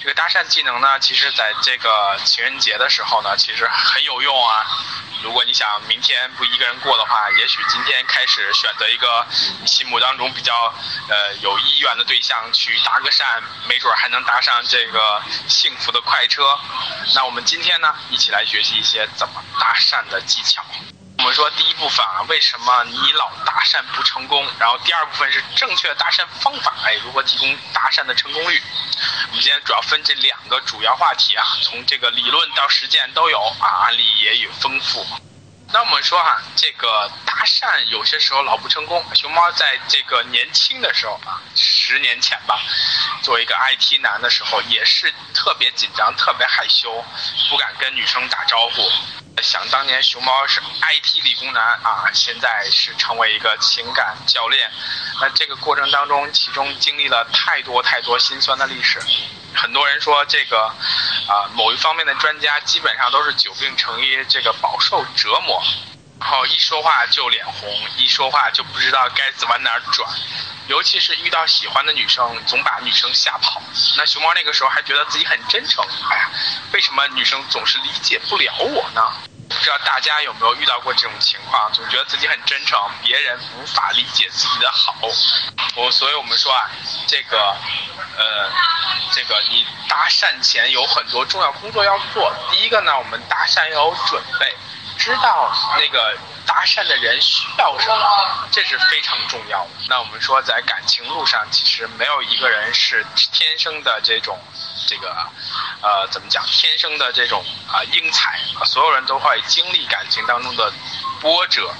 这个搭讪技能呢，其实在这个情人节的时候呢，其实很有用啊。如果你想明天不一个人过的话，也许今天开始选择一个你心目当中比较呃有意愿的对象去搭个讪，没准还能搭上这个幸福的快车。那我们今天呢，一起来学习一些怎么搭讪的技巧。我们说第一部分啊，为什么你老搭讪不成功？然后第二部分是正确的搭讪方法，哎，如何提供搭讪的成功率？今天主要分这两个主要话题啊，从这个理论到实践都有啊，案例也有丰富。那我们说哈，这个搭讪有些时候老不成功。熊猫在这个年轻的时候啊，十年前吧，作为一个 IT 男的时候，也是特别紧张、特别害羞，不敢跟女生打招呼。想当年，熊猫是 IT 理工男啊，现在是成为一个情感教练。那这个过程当中，其中经历了太多太多心酸的历史。很多人说这个啊，某一方面的专家基本上都是久病成医，这个饱受折磨，然后一说话就脸红，一说话就不知道该怎么哪儿转。尤其是遇到喜欢的女生，总把女生吓跑。那熊猫那个时候还觉得自己很真诚，哎呀，为什么女生总是理解不了我呢？不知道大家有没有遇到过这种情况？总觉得自己很真诚，别人无法理解自己的好。我所以我们说啊，这个，呃，这个你搭讪前有很多重要工作要做。第一个呢，我们搭讪要有准备，知道那个。搭讪的人需要什么，这是非常重要的。那我们说，在感情路上，其实没有一个人是天生的这种，这个，呃，怎么讲？天生的这种啊英才，所有人都会经历感情当中的波折。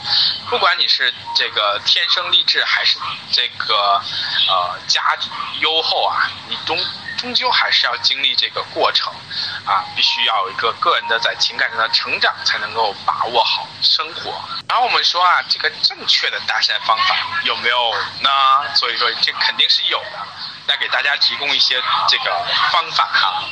不管你是这个天生丽质，还是这个呃家优厚啊，你终终究还是要经历这个过程，啊，必须要有一个个人的在情感上的成长，才能够把握好生活。然后我们说啊，这个正确的搭讪方法有没有呢？所以说这肯定是有的。那给大家提供一些这个方法哈。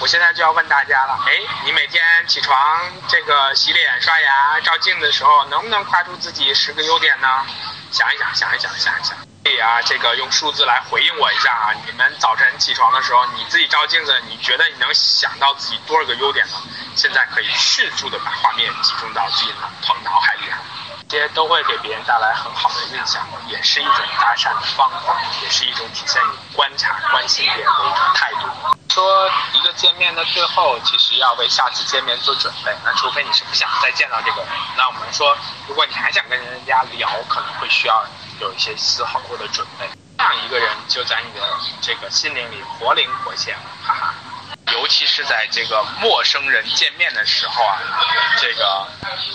我现在就要问大家了，哎，你每天起床这个洗脸刷牙照镜子的时候，能不能夸出自己十个优点呢？想一想，想一想，想一想。可以啊，这个用数字来回应我一下啊！你们早晨起床的时候，你自己照镜子，你觉得你能想到自己多少个优点呢？现在可以迅速的把画面集中到自己脑脑海里啊，这些都会给别人带来很好的印象，也是一种搭讪的方法，也是一种体现你观察、关心别人的一种态度。说一个见面的最后，其实要为下次见面做准备。那除非你是不想再见到这个人，那我们说，如果你还想跟人家聊，可能会需要。有一些思考过的准备，这样一个人就在你的这个心灵里活灵活现了，哈哈。尤其是在这个陌生人见面的时候啊，这个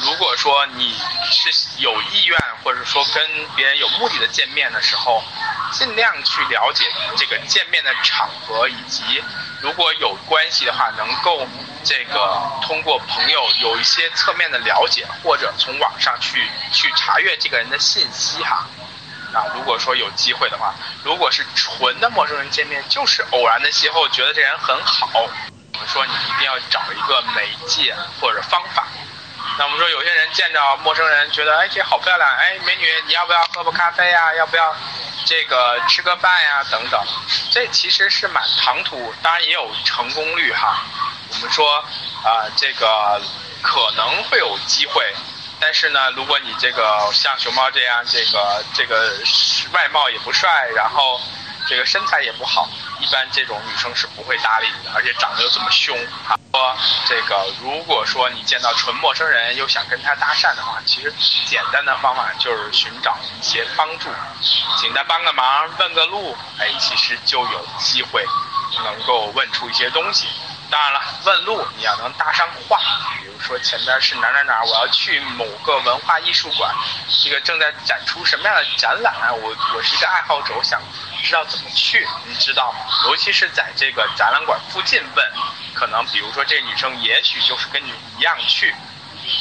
如果说你是有意愿或者说跟别人有目的的见面的时候，尽量去了解这个见面的场合，以及如果有关系的话，能够这个通过朋友有一些侧面的了解，或者从网上去去查阅这个人的信息哈。啊，如果说有机会的话，如果是纯的陌生人见面，就是偶然的邂逅，觉得这人很好，我们说你一定要找一个媒介或者方法。那我们说有些人见着陌生人，觉得哎这好漂亮，哎美女你要不要喝杯咖啡呀？要不要这个吃个饭呀？等等，这其实是蛮唐突，当然也有成功率哈。我们说啊，这个可能会有机会。但是呢，如果你这个像熊猫这样，这个这个外貌也不帅，然后这个身材也不好，一般这种女生是不会搭理你的，而且长得又这么凶啊。说这个，如果说你见到纯陌生人又想跟他搭讪的话，其实简单的方法就是寻找一些帮助，请他帮个忙，问个路，哎，其实就有机会能够问出一些东西。当然了，问路你要能搭上话。比如说前边是哪哪哪，我要去某个文化艺术馆，这个正在展出什么样的展览？啊我我是一个爱好者，我想知道怎么去，你知道吗？尤其是在这个展览馆附近问，可能比如说这女生也许就是跟你一样去，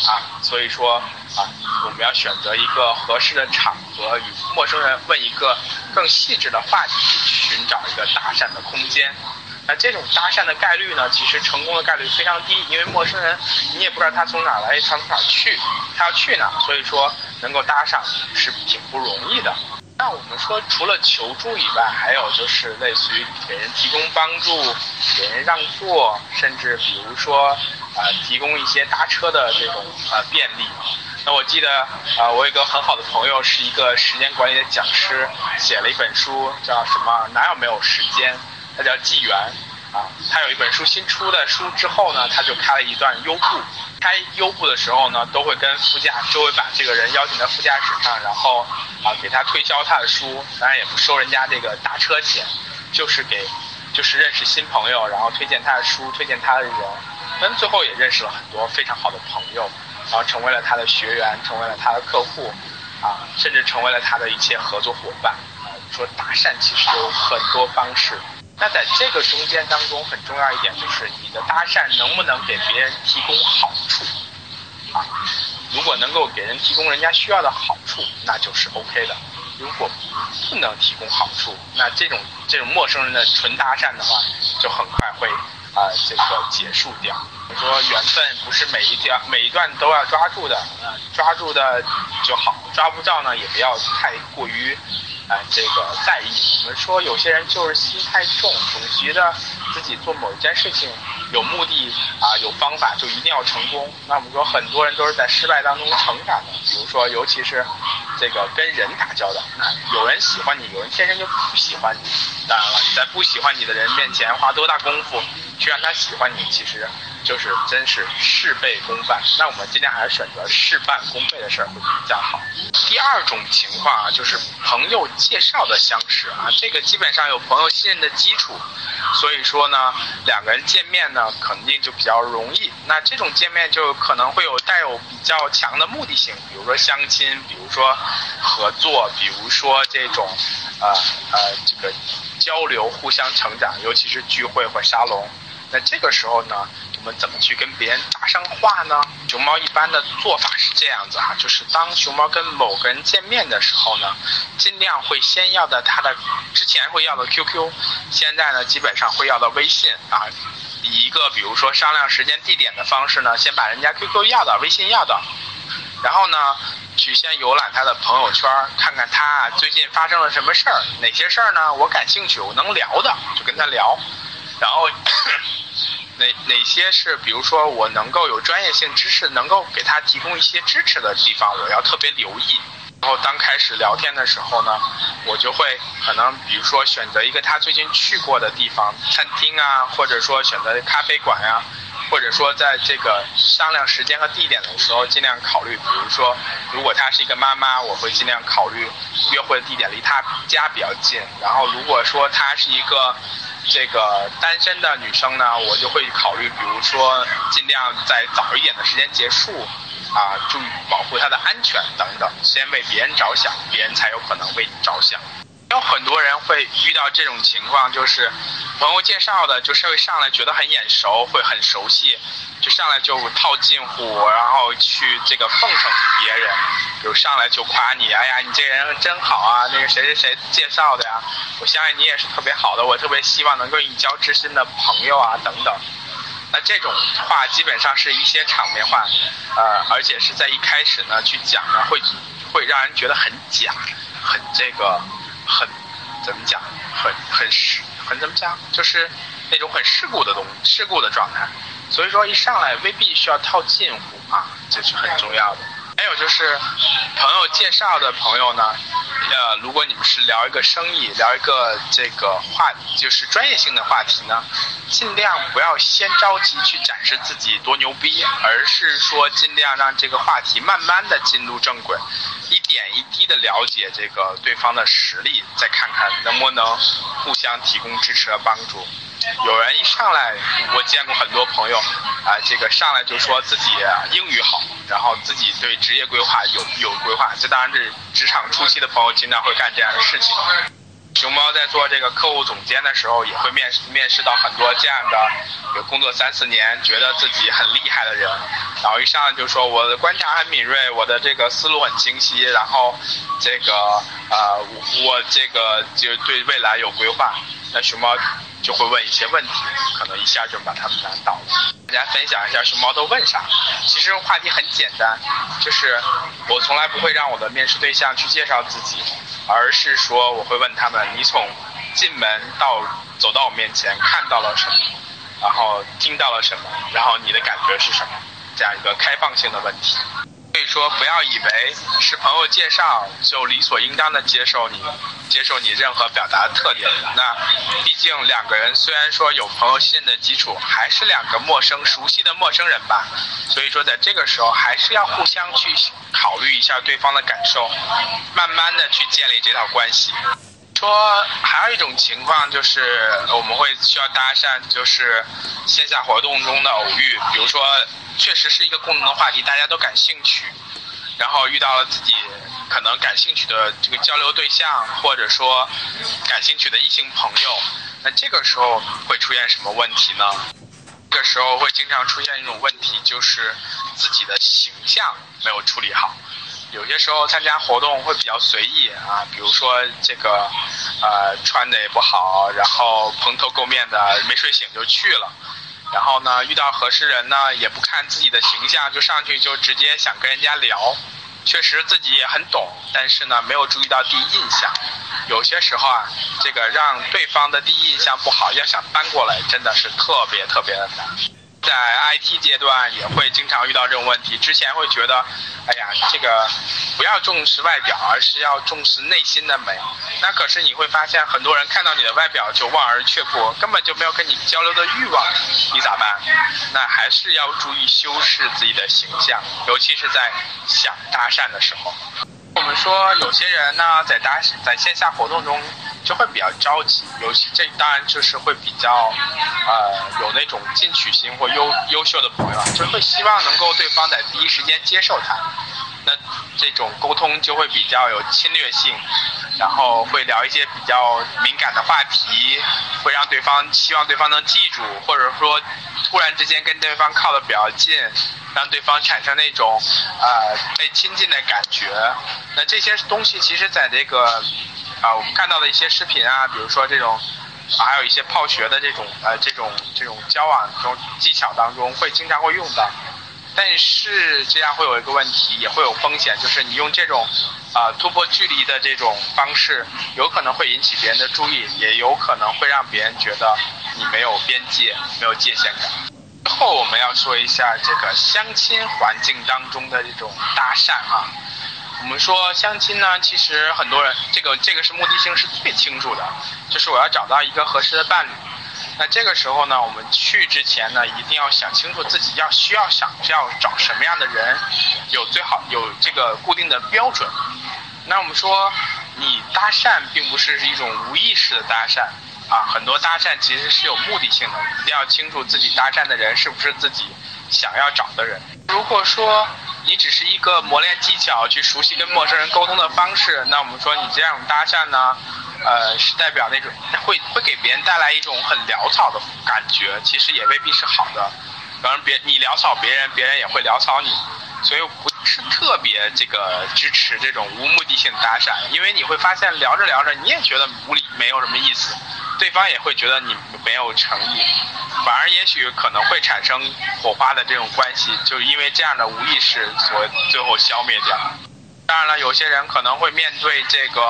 啊，所以说啊，我们要选择一个合适的场合，与陌生人问一个更细致的话题，寻找一个搭讪的空间。那这种搭讪的概率呢，其实成功的概率非常低，因为陌生人你也不知道他从哪来，他从哪去，他要去哪，所以说能够搭上是挺不容易的。那我们说，除了求助以外，还有就是类似于给人提供帮助、给人让座，甚至比如说呃，提供一些搭车的这种呃便利。那我记得啊，我有一个很好的朋友，是一个时间管理的讲师，写了一本书，叫什么？哪有没有时间？他叫纪元。啊，他有一本书新出的书之后呢，他就开了一段优步。开优步的时候呢，都会跟副驾就会把这个人邀请到副驾驶上，然后啊给他推销他的书，当然也不收人家这个搭车钱，就是给，就是认识新朋友，然后推荐他的书，推荐他的人，嗯，最后也认识了很多非常好的朋友，然后成为了他的学员，成为了他的客户，啊，甚至成为了他的一切合作伙伴。啊，说搭讪其实有很多方式。那在这个中间当中，很重要一点就是你的搭讪能不能给别人提供好处，啊，如果能够给人提供人家需要的好处，那就是 OK 的。如果不能提供好处，那这种这种陌生人的纯搭讪的话，就很快会啊这个结束掉。说缘分不是每一条每一段都要抓住的，啊，抓住的就好，抓不到呢也不要太过于。啊，这个在意。我们说有些人就是心太重，总觉得自己做某一件事情有目的啊，有方法就一定要成功。那我们说很多人都是在失败当中成长的。比如说，尤其是这个跟人打交道，那有人喜欢你，有人天生就不喜欢你。当然了，你在不喜欢你的人面前花多大功夫去让他喜欢你，其实。就是真是事倍功半，那我们今天还是选择事半功倍的事儿会比较好。第二种情况啊，就是朋友介绍的相识啊，这个基本上有朋友信任的基础，所以说呢，两个人见面呢肯定就比较容易。那这种见面就可能会有带有比较强的目的性，比如说相亲，比如说合作，比如说这种，呃呃这个交流、互相成长，尤其是聚会或沙龙。那这个时候呢？我们怎么去跟别人搭上话呢？熊猫一般的做法是这样子哈，就是当熊猫跟某个人见面的时候呢，尽量会先要的他的之前会要的 QQ，现在呢基本上会要到微信啊，以一个比如说商量时间地点的方式呢，先把人家 QQ 要到，微信要到，然后呢去先游览他的朋友圈，看看他最近发生了什么事儿，哪些事儿呢我感兴趣，我能聊的就跟他聊，然后。哪哪些是，比如说我能够有专业性知识，能够给他提供一些支持的地方，我要特别留意。然后当开始聊天的时候呢，我就会可能，比如说选择一个他最近去过的地方，餐厅啊，或者说选择咖啡馆呀，或者说在这个商量时间和地点的时候，尽量考虑，比如说如果她是一个妈妈，我会尽量考虑约会的地点离她家比较近。然后如果说她是一个。这个单身的女生呢，我就会考虑，比如说尽量在早一点的时间结束，啊，注意保护她的安全等等，先为别人着想，别人才有可能为你着想。有很多人会遇到这种情况，就是朋友介绍的，就是会上来觉得很眼熟，会很熟悉，就上来就套近乎，然后去这个奉承别人，比如上来就夸你，哎呀，你这人真好啊，那个谁谁谁介绍的呀，我相信你也是特别好的，我特别希望能够与你交知心的朋友啊，等等。那这种话基本上是一些场面话，呃，而且是在一开始呢去讲呢，会会让人觉得很假，很这个。很，怎么讲？很很世，很怎么讲？就是那种很世故的东，世故的状态。所以说一上来未必需要套近乎啊，这是很重要的。还有就是朋友介绍的朋友呢，呃，如果你们是聊一个生意，聊一个这个话，就是专业性的话题呢，尽量不要先着急去展示自己多牛逼，而是说尽量让这个话题慢慢的进入正轨。一点一滴的了解这个对方的实力，再看看能不能互相提供支持和帮助。有人一上来，我见过很多朋友，啊，这个上来就说自己英语好，然后自己对职业规划有有规划。这当然是职场初期的朋友经常会干这样的事情。熊猫在做这个客户总监的时候，也会面试面试到很多这样的有工作三四年，觉得自己很厉害的人，然后一上来就说我的观察很敏锐，我的这个思路很清晰，然后这个呃我这个就对未来有规划。那熊猫就会问一些问题，可能一下就把他们难倒了。大家分享一下熊猫都问啥？其实话题很简单，就是我从来不会让我的面试对象去介绍自己。而是说，我会问他们：你从进门到走到我面前看到了什么，然后听到了什么，然后你的感觉是什么？这样一个开放性的问题。所以说，不要以为是朋友介绍就理所应当的接受你，接受你任何表达的特点。那毕竟两个人虽然说有朋友信任的基础，还是两个陌生熟悉的陌生人吧。所以说，在这个时候还是要互相去。考虑一下对方的感受，慢慢的去建立这套关系。说还有一种情况就是我们会需要搭讪，就是线下活动中的偶遇，比如说确实是一个共同的话题，大家都感兴趣，然后遇到了自己可能感兴趣的这个交流对象，或者说感兴趣的异性朋友，那这个时候会出现什么问题呢？这个时候会经常出现一种问题，就是自己的形象没有处理好。有些时候参加活动会比较随意啊，比如说这个，呃，穿的也不好，然后蓬头垢面的，没睡醒就去了。然后呢，遇到合适人呢，也不看自己的形象，就上去就直接想跟人家聊。确实自己也很懂，但是呢，没有注意到第一印象。有些时候啊，这个让对方的第一印象不好，要想搬过来，真的是特别特别的难。在 IT 阶段也会经常遇到这种问题。之前会觉得，哎呀，这个不要重视外表，而是要重视内心的美。那可是你会发现，很多人看到你的外表就望而却步，根本就没有跟你交流的欲望。你咋办？那还是要注意修饰自己的形象，尤其是在想搭讪的时候。我们说有些人呢，在搭在线下活动中就会比较着急，尤其这当然就是会比较，呃，有那种进取心或优优秀的朋友，就会希望能够对方在第一时间接受他，那这种沟通就会比较有侵略性，然后会聊一些比较敏感的话题，会让对方希望对方能记住，或者说突然之间跟对方靠得比较近。让对方产生那种，呃，被亲近的感觉。那这些东西其实在这个，啊，我们看到的一些视频啊，比如说这种，还有一些泡学的这种，呃，这种这种交往中技巧当中，会经常会用到。但是这样会有一个问题，也会有风险，就是你用这种，啊，突破距离的这种方式，有可能会引起别人的注意，也有可能会让别人觉得你没有边界，没有界限感。最后我们要说一下这个相亲环境当中的这种搭讪啊。我们说相亲呢，其实很多人这个这个是目的性是最清楚的，就是我要找到一个合适的伴侣。那这个时候呢，我们去之前呢，一定要想清楚自己要需要想要找什么样的人，有最好有这个固定的标准。那我们说，你搭讪并不是一种无意识的搭讪。啊，很多搭讪其实是有目的性的，一定要清楚自己搭讪的人是不是自己想要找的人。如果说你只是一个磨练技巧、去熟悉跟陌生人沟通的方式，那我们说你这样搭讪呢，呃，是代表那种会会给别人带来一种很潦草的感觉，其实也未必是好的。反正别你潦草别人，别人也会潦草你，所以不是特别这个支持这种无目的性搭讪，因为你会发现聊着聊着你也觉得无理，没有什么意思。对方也会觉得你没有诚意，反而也许可能会产生火花的这种关系，就因为这样的无意识所最后消灭掉。当然了，有些人可能会面对这个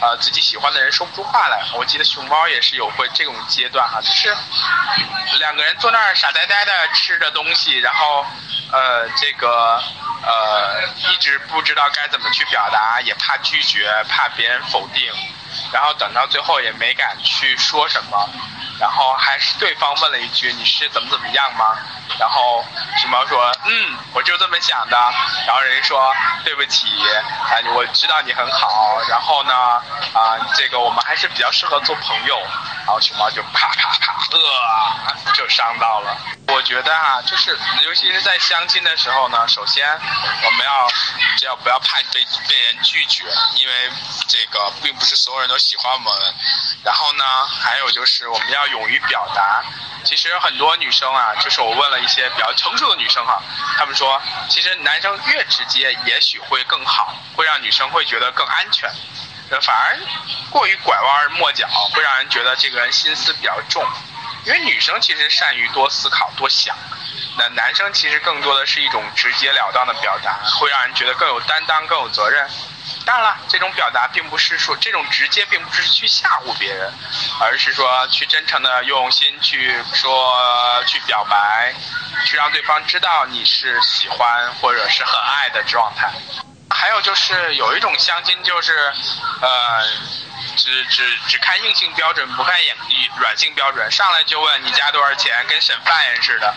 呃自己喜欢的人说不出话来。我记得熊猫也是有过这种阶段哈，就是两个人坐那儿傻呆呆的吃着东西，然后呃这个呃一直不知道该怎么去表达，也怕拒绝，怕别人否定。然后等到最后也没敢去说什么，然后还是对方问了一句：“你是怎么怎么样吗？”然后熊猫说：“嗯，我就这么想的。”然后人家说：“对不起，啊，我知道你很好。然后呢，啊，这个我们还是比较适合做朋友。”然后熊猫就啪啪啪，呃，就伤到了。我觉得哈，就是尤其是在相亲的时候呢，首先我们要只要不要怕被被人拒绝，因为这个并不是所有人都喜欢我们。然后呢，还有就是我们要勇于表达。其实很多女生啊，就是我问了一些比较成熟的女生哈，她们说，其实男生越直接，也许会更好，会让女生会觉得更安全。反而过于拐弯抹角，会让人觉得这个人心思比较重。因为女生其实善于多思考、多想，那男生其实更多的是一种直截了当的表达，会让人觉得更有担当、更有责任。当然了，这种表达并不是说这种直接，并不是去吓唬别人，而是说去真诚的用心去说、去表白，去让对方知道你是喜欢或者是很爱的状态。还有就是有一种相亲，就是呃。只只只看硬性标准，不看软软性标准，上来就问你家多少钱，跟审犯人似的。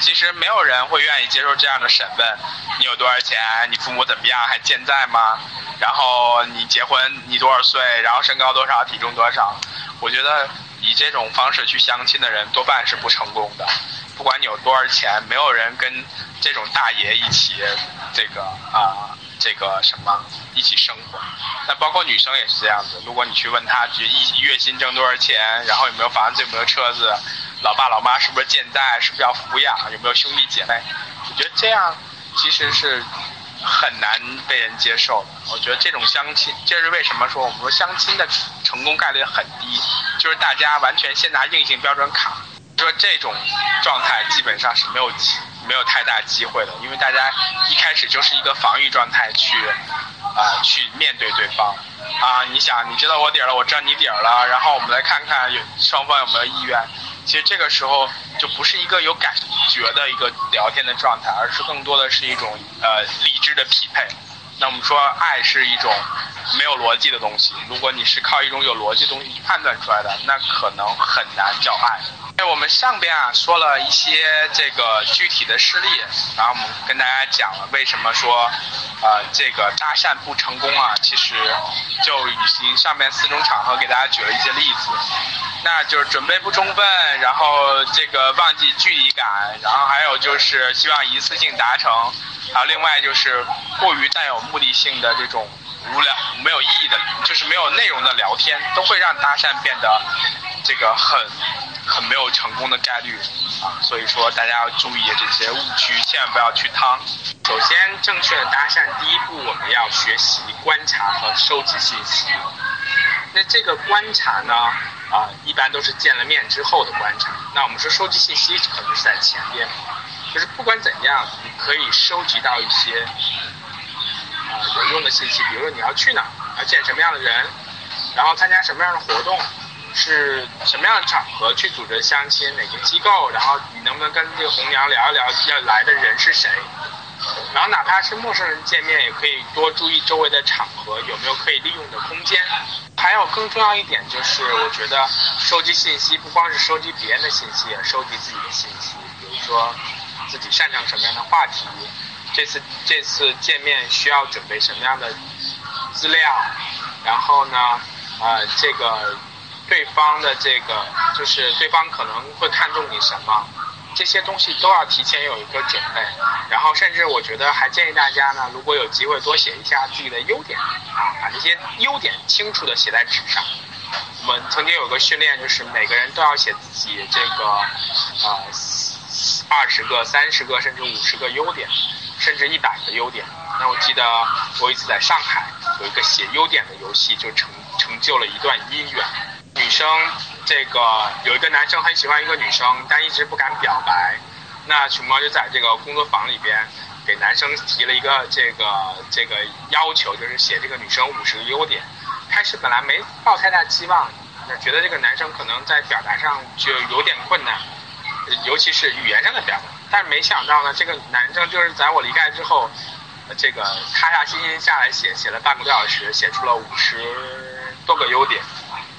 其实没有人会愿意接受这样的审问。你有多少钱？你父母怎么样？还健在吗？然后你结婚，你多少岁？然后身高多少？体重多少？我觉得以这种方式去相亲的人，多半是不成功的。不管你有多少钱，没有人跟这种大爷一起这个啊。这个什么一起生活，那包括女生也是这样子。如果你去问她，一月薪挣多少钱，然后有没有房子，有没有车子，老爸老妈是不是健在，是不是要抚养，有没有兄弟姐妹，我觉得这样其实是很难被人接受的。我觉得这种相亲，这是为什么说我们说相亲的成功概率很低，就是大家完全先拿硬性标准卡，说这种状态基本上是没有。没有太大机会的，因为大家一开始就是一个防御状态去，啊，去面对对方，啊，你想，你知道我底儿了，我知道你底儿了，然后我们来看看有双方有没有意愿。其实这个时候就不是一个有感觉的一个聊天的状态，而是更多的是一种呃理智的匹配。那我们说爱是一种没有逻辑的东西，如果你是靠一种有逻辑的东西去判断出来的，那可能很难叫爱。哎，我们上边啊说了一些这个具体的事例，然后我们跟大家讲了为什么说，呃，这个搭讪不成功啊，其实就已经上面四种场合给大家举了一些例子，那就是准备不充分，然后这个忘记距离感，然后还有就是希望一次性达成，然后另外就是过于带有目的性的这种无聊、没有意义的，就是没有内容的聊天，都会让搭讪变得这个很。很没有成功的概率啊，所以说大家要注意这些误区，千万不要去趟。首先，正确的搭讪第一步，我们要学习观察和收集信息。那这个观察呢，啊，一般都是见了面之后的观察。那我们说收集信息可能是在前边，就是不管怎样，你可以收集到一些啊有用的信息，比如说你要去哪儿，要见什么样的人，然后参加什么样的活动。是什么样的场合去组织相亲？哪个机构？然后你能不能跟这个红娘聊一聊要来的人是谁？然后哪怕是陌生人见面，也可以多注意周围的场合有没有可以利用的空间。还有更重要一点就是，我觉得收集信息不光是收集别人的信息，也收集自己的信息。比如说自己擅长什么样的话题，这次这次见面需要准备什么样的资料，然后呢，呃，这个。对方的这个就是对方可能会看中你什么，这些东西都要提前有一个准备。然后甚至我觉得还建议大家呢，如果有机会多写一下自己的优点啊，把这些优点清楚的写在纸上。我们曾经有个训练，就是每个人都要写自己这个呃二十个、三十个甚至五十个优点，甚至一百个优点。那我记得我一次在上海有一个写优点的游戏，就成成就了一段姻缘。女生，这个有一个男生很喜欢一个女生，但一直不敢表白。那熊猫就在这个工作坊里边，给男生提了一个这个这个要求，就是写这个女生五十个优点。开始本来没抱太大期望，那觉得这个男生可能在表达上就有点困难，尤其是语言上的表达。但是没想到呢，这个男生就是在我离开之后，这个踏踏心心下来写，写了半个多小时，写出了五十多个优点。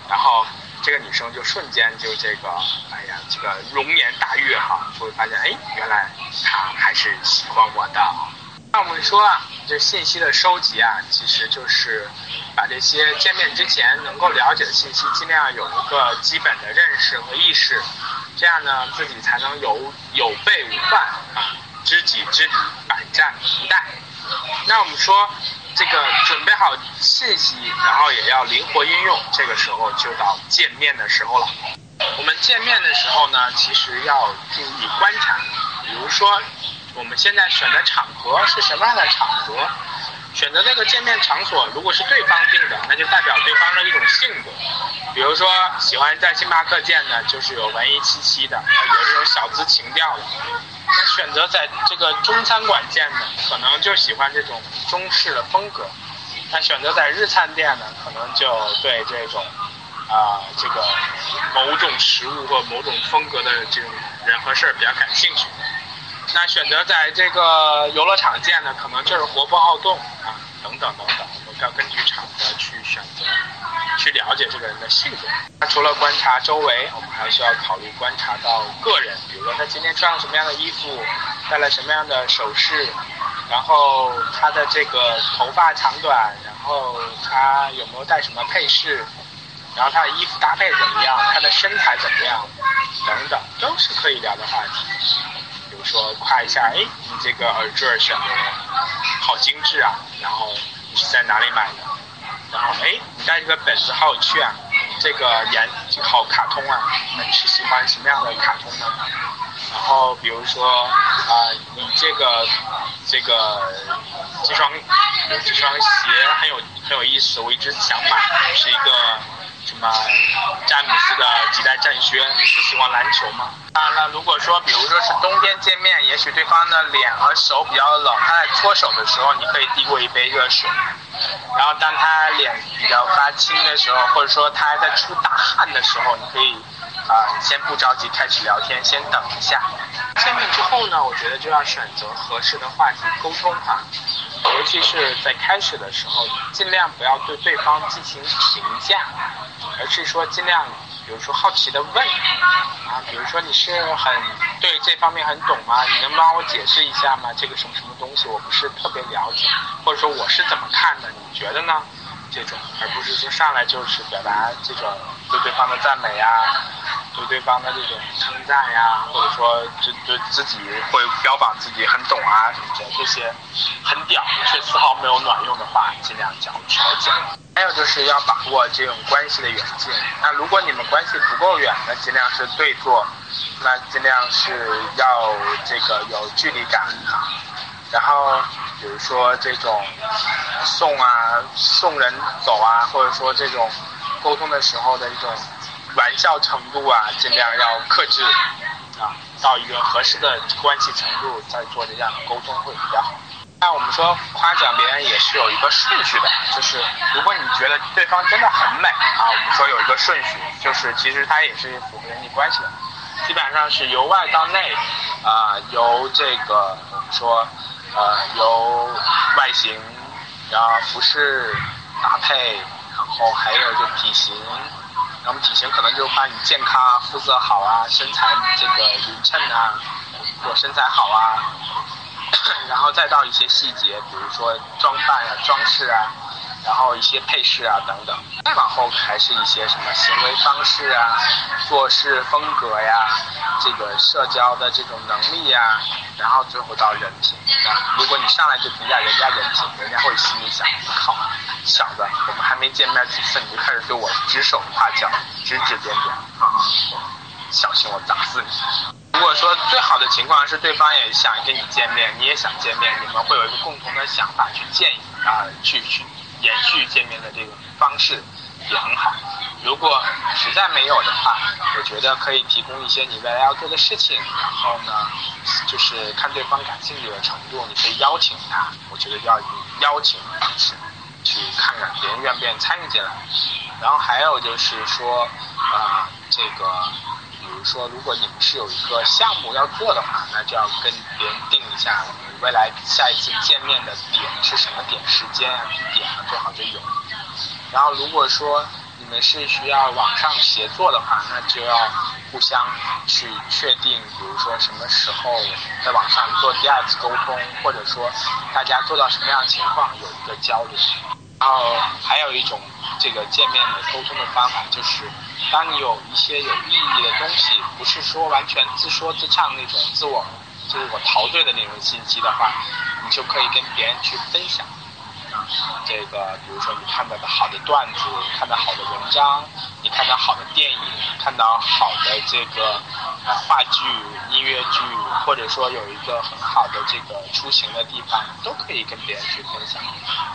然后这个女生就瞬间就这个，哎呀，这个容颜大悦哈，就会发现，哎，原来他还是喜欢我的。那我们说啊，这信息的收集啊，其实就是把这些见面之前能够了解的信息，尽量有一个基本的认识和意识。这样呢自己才能有有备无患啊，知己知彼，百战不殆。那我们说这个准备好信息，然后也要灵活运用，这个时候就到见面的时候了。我们见面的时候呢，其实要注意观察，比如说我们现在选的场合是什么样的场合。选择这个见面场所，如果是对方定的，那就代表对方的一种性格。比如说，喜欢在星巴克见的，就是有文艺气息的，有这种小资情调的。那选择在这个中餐馆见的，可能就喜欢这种中式的风格。那选择在日餐店呢，可能就对这种啊这个某种食物或某种风格的这种人和事儿比较感兴趣。那选择在这个游乐场见的，可能就是活泼好动，等等等等，我们要根据场合去选择，去了解这个人的性格。那除了观察周围，我们还需要考虑观察到个人，比如说他今天穿了什么样的衣服，戴了什么样的首饰，然后他的这个头发长短，然后他有没有带什么配饰，然后他的衣服搭配怎么样，他的身材怎么样，等等，都是可以聊的话题。比如说夸一下，哎，你这个耳坠选的好精致啊，然后你是在哪里买的？然后哎，你带这个本子好有趣啊，这个颜好卡通啊，你是喜欢什么样的卡通呢？然后比如说啊，你这个这个这双这双鞋很有很有意思，我一直想买，是一个。什么詹姆斯的几代战靴？你是喜欢篮球吗？当然了，如果说比如说是冬天见面，也许对方的脸和手比较冷，他在搓手的时候，你可以递过一杯热水。然后当他脸比较发青的时候，或者说他还在出大汗的时候，你可以啊先不着急开始聊天，先等一下。见面之后呢，我觉得就要选择合适的话题沟通哈。尤其是在开始的时候，尽量不要对对方进行评价，而是说尽量，比如说好奇的问，啊，比如说你是很对这方面很懂吗？你能帮我解释一下吗？这个什么什么东西我不是特别了解，或者说我是怎么看的？你觉得呢？这种，而不是说上来就是表达这种对对方的赞美啊。对对方的这种称赞呀，或者说就就自己会标榜自己很懂啊什么的，这些很屌却丝毫没有卵用的话，尽量少讲。还有就是要把握这种关系的远近。那如果你们关系不够远，那尽量是对坐，那尽量是要这个有距离感啊。然后比如说这种送啊送人走啊，或者说这种沟通的时候的一种。玩笑程度啊，尽量要克制，啊，到一个合适的关系程度再做这样的沟通会比较好。那我们说夸奖别人也是有一个顺序的，就是如果你觉得对方真的很美啊，我们说有一个顺序，就是其实它也是符合人际关系的，基本上是由外到内，啊，由这个我们说，呃，由外形，然后服饰搭配，然后还有就体型。然后体型可能就是把你健康啊、肤色好啊、身材这个匀称啊，或身材好啊，然后再到一些细节，比如说装扮啊、装饰啊，然后一些配饰啊等等。再往后还是一些什么行为方式啊、做事风格呀、这个社交的这种能力呀，然后最后到人品。啊，如果你上来就评价人家人品，人家会心里想：靠。小子，我们还没见面几次，你就开始对我指手画脚、指指点点啊！小心我打死你！如果说最好的情况是对方也想跟你见面，你也想见面，你们会有一个共同的想法去建议啊，去去延续见面的这个方式也很好。如果实在没有的话，我觉得可以提供一些你未来要做的事情，然后呢，就是看对方感兴趣的程度，你可以邀请他。我觉得要以邀请的方式。去看看别人愿不愿意参与进来，然后还有就是说，啊，这个，比如说，如果你们是有一个项目要做的话，那就要跟别人定一下，我们未来下一次见面的点是什么点、时间啊、地点啊，最好就有。然后如果说是需要网上协作的话，那就要互相去确定，比如说什么时候在网上做第二次沟通，或者说大家做到什么样的情况有一个交流。然后还有一种这个见面的沟通的方法，就是当你有一些有意义的东西，不是说完全自说自唱那种自我就是我陶醉的那种信息的话，你就可以跟别人去分享。这个，比如说你看到的好的段子，看到好的文章，你看到好的电影，看到好的这个呃话剧、音乐剧，或者说有一个很好的这个出行的地方，都可以跟别人去分享。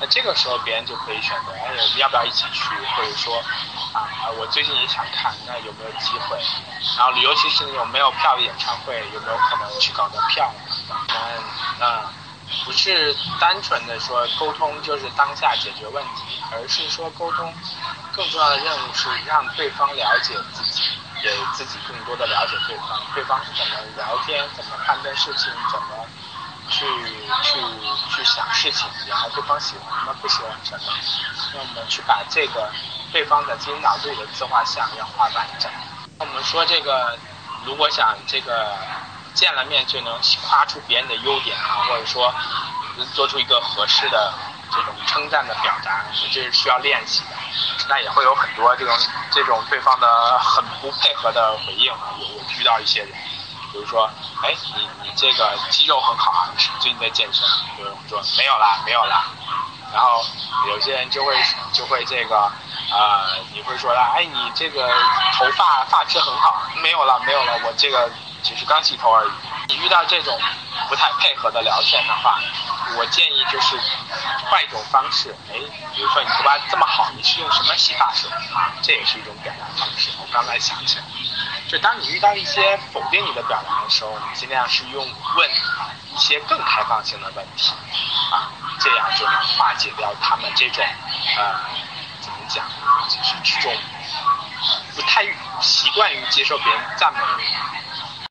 那这个时候别人就可以选择，哎，要不要一起去？或者说，啊，我最近也想看，那有没有机会？然后，尤其是那种没有票的演唱会，有没有可能去搞个票？嗯，那。不是单纯的说沟通就是当下解决问题，而是说沟通更重要的任务是让对方了解自己，给自己更多的了解对方，对方是怎么聊天，怎么判断事情，怎么去去去想事情，然后对方喜欢什么，不喜欢什么，那我们去把这个对方的自己脑子里的自画像要画完整。那我们说这个，如果想这个。见了面就能夸出别人的优点啊，或者说做出一个合适的这种称赞的表达，这是需要练习的。那也会有很多这种这种对方的很不配合的回应啊。有遇到一些人，比如说，哎，你你这个肌肉很好啊，最近在健身？有人说没有啦，没有啦。然后有些人就会就会这个啊，你会说，哎，你这个头发发质很好，没有了，没有了，我这个。只是刚洗头而已。你遇到这种不太配合的聊天的话，我建议就是换一种方式。哎，比如说你头发这么好，你是用什么洗发水啊？这也是一种表达方式。我刚才想起来，就当你遇到一些否定你的表达的时候，你尽量是用问啊一些更开放性的问题啊，这样就能化解掉他们这种呃怎么讲，就是这种不太习惯于接受别人赞美。